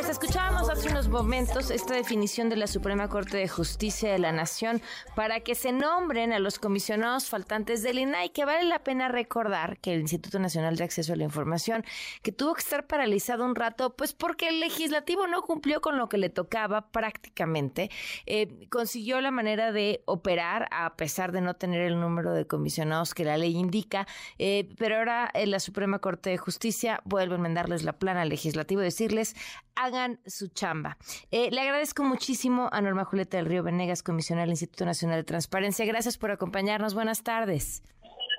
Pues escuchábamos hace unos momentos esta definición de la Suprema Corte de Justicia de la Nación para que se nombren a los comisionados faltantes del INAI, que vale la pena recordar que el Instituto Nacional de Acceso a la Información, que tuvo que estar paralizado un rato, pues porque el legislativo no cumplió con lo que le tocaba prácticamente, eh, consiguió la manera de operar a pesar de no tener el número de comisionados que la ley indica, eh, pero ahora en la Suprema Corte de Justicia vuelve a enmendarles la plana al legislativo y decirles hagan su chamba. Eh, le agradezco muchísimo a Norma Julieta del Río Venegas, comisionada del Instituto Nacional de Transparencia. Gracias por acompañarnos. Buenas tardes.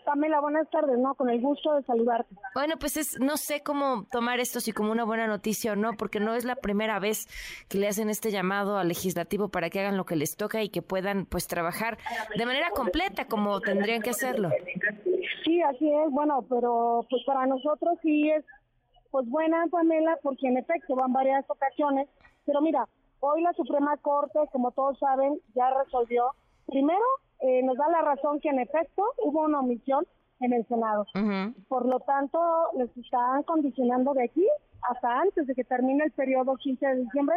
Pamela, buenas tardes, ¿no? Con el gusto de saludarte. Bueno, pues es, no sé cómo tomar esto, si como una buena noticia o no, porque no es la primera vez que le hacen este llamado al legislativo para que hagan lo que les toca y que puedan, pues, trabajar de manera completa como tendrían que hacerlo. Sí, así es, bueno, pero pues para nosotros sí es pues buena, Pamela, porque en efecto van varias ocasiones. Pero mira, hoy la Suprema Corte, como todos saben, ya resolvió. Primero, eh, nos da la razón que en efecto hubo una omisión en el Senado. Por lo tanto, les están condicionando de aquí hasta antes de que termine el periodo 15 de diciembre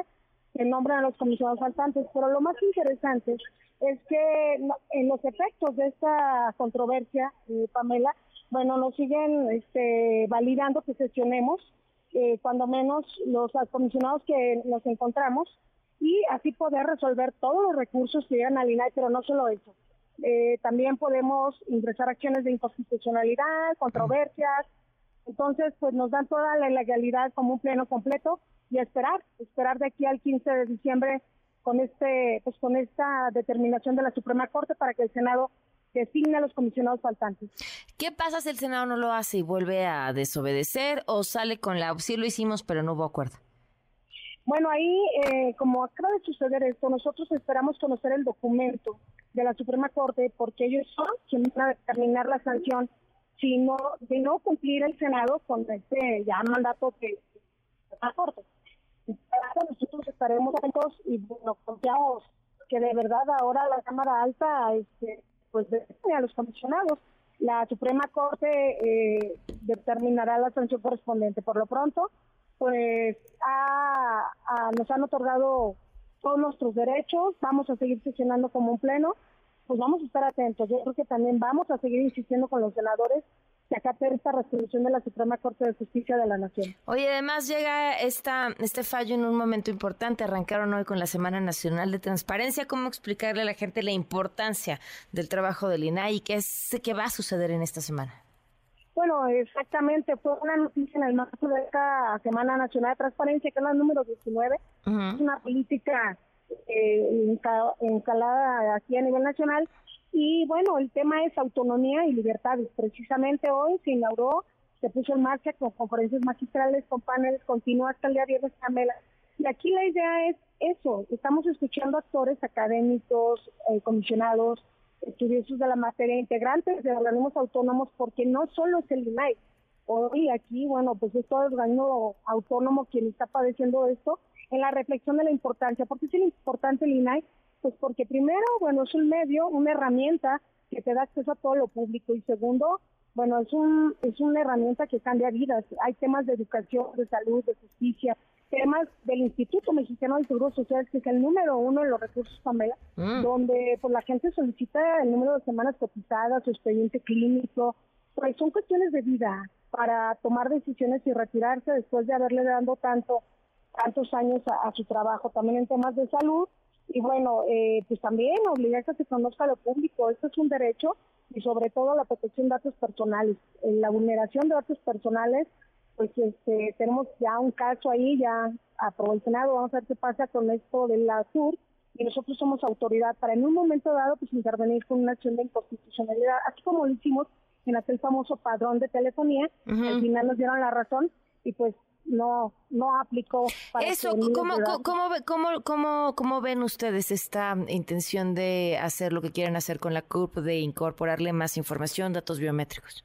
que nombran a los comisionados faltantes. Pero lo más interesante es que en los efectos de esta controversia, eh, Pamela, bueno, nos siguen este, validando que sesionemos, eh, cuando menos los comisionados que nos encontramos, y así poder resolver todos los recursos que llegan al INAI, pero no solo eso. Eh, también podemos ingresar acciones de inconstitucionalidad, controversias. Entonces, pues nos dan toda la legalidad como un pleno completo y esperar, esperar de aquí al 15 de diciembre con este, pues con esta determinación de la Suprema Corte para que el Senado designa a los comisionados faltantes. ¿Qué pasa si el Senado no lo hace y vuelve a desobedecer o sale con la sí lo hicimos pero no hubo acuerdo? Bueno, ahí, eh, como acaba de suceder esto, nosotros esperamos conocer el documento de la Suprema Corte porque ellos son quienes van a determinar la sanción si no, de no cumplir el Senado con este ya mandato que la Corte. Nosotros estaremos atentos y bueno, confiamos que de verdad ahora la Cámara Alta este, pues a los comisionados. La Suprema Corte eh, determinará la sanción correspondiente. Por lo pronto, pues nos han otorgado todos nuestros derechos, vamos a seguir sesionando como un pleno, pues vamos a estar atentos. Yo creo que también vamos a seguir insistiendo con los senadores que acate esta resolución de la Suprema Corte de Justicia de la Nación. Oye, además llega esta, este fallo en un momento importante. Arrancaron hoy con la Semana Nacional de Transparencia. ¿Cómo explicarle a la gente la importancia del trabajo del INAI y qué, es, qué va a suceder en esta semana? Bueno, exactamente, fue una noticia en el marco de esta Semana Nacional de Transparencia, que es la número 19. Es una política eh, encalada aquí a nivel nacional y bueno, el tema es autonomía y libertades. Precisamente hoy se inauguró, se puso en marcha con conferencias magistrales, con paneles continuos hasta el día viernes, Camela. Y aquí la idea es eso, estamos escuchando actores académicos, eh, comisionados, estudiosos de la materia, integrantes de organismos autónomos, porque no solo es el INAI. Hoy aquí, bueno, pues es todo el organismo autónomo quien está padeciendo esto, en la reflexión de la importancia, porque es importante el INAI, pues porque primero, bueno, es un medio, una herramienta que te da acceso a todo lo público y segundo, bueno, es un es una herramienta que cambia vidas. Hay temas de educación, de salud, de justicia, temas del Instituto Mexicano del Seguro Social, que es el número uno en los recursos familia, mm. donde pues la gente solicita el número de semanas cotizadas, su expediente clínico, pues son cuestiones de vida para tomar decisiones y retirarse después de haberle dado tanto tantos años a su trabajo, también en temas de salud y bueno, eh, pues también obligarse a que se conozca lo público, esto es un derecho y sobre todo la protección de datos personales. En la vulneración de datos personales, pues este, tenemos ya un caso ahí ya aprobado vamos a ver qué pasa con esto de la SUR y nosotros somos autoridad para en un momento dado pues intervenir con una acción de inconstitucionalidad, así como lo hicimos en aquel famoso padrón de telefonía, al final nos dieron la razón y pues no no aplicó. Para Eso, ¿cómo, cómo, cómo, cómo, cómo ven ustedes esta intención de hacer lo que quieren hacer con la CURP, de incorporarle más información, datos biométricos?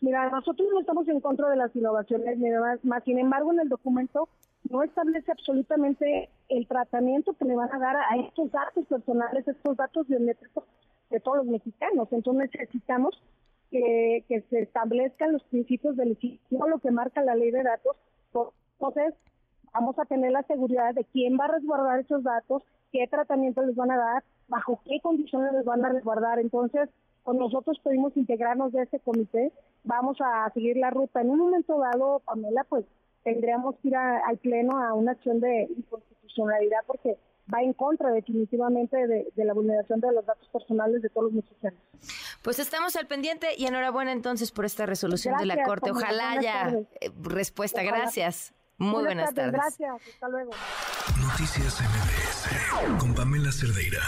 Mira, nosotros no estamos en contra de las innovaciones, ni demás, más sin embargo en el documento no establece absolutamente el tratamiento que le van a dar a estos datos personales, estos datos biométricos de todos los mexicanos. Entonces necesitamos que, se establezcan los principios del lo que marca la ley de datos. Entonces, vamos a tener la seguridad de quién va a resguardar esos datos, qué tratamiento les van a dar, bajo qué condiciones les van a resguardar. Entonces, con nosotros pudimos integrarnos de ese comité, vamos a seguir la ruta. En un momento dado, Pamela, pues tendríamos que ir al Pleno a una acción de inconstitucionalidad porque va en contra definitivamente de, la vulneración de los datos personales de todos los mexicanos. Pues estamos al pendiente y enhorabuena entonces por esta resolución de la Corte. Ojalá haya eh, respuesta. Gracias. Muy buenas, tardes. Gracias. Hasta luego. Noticias MBS con Pamela Cerdeira.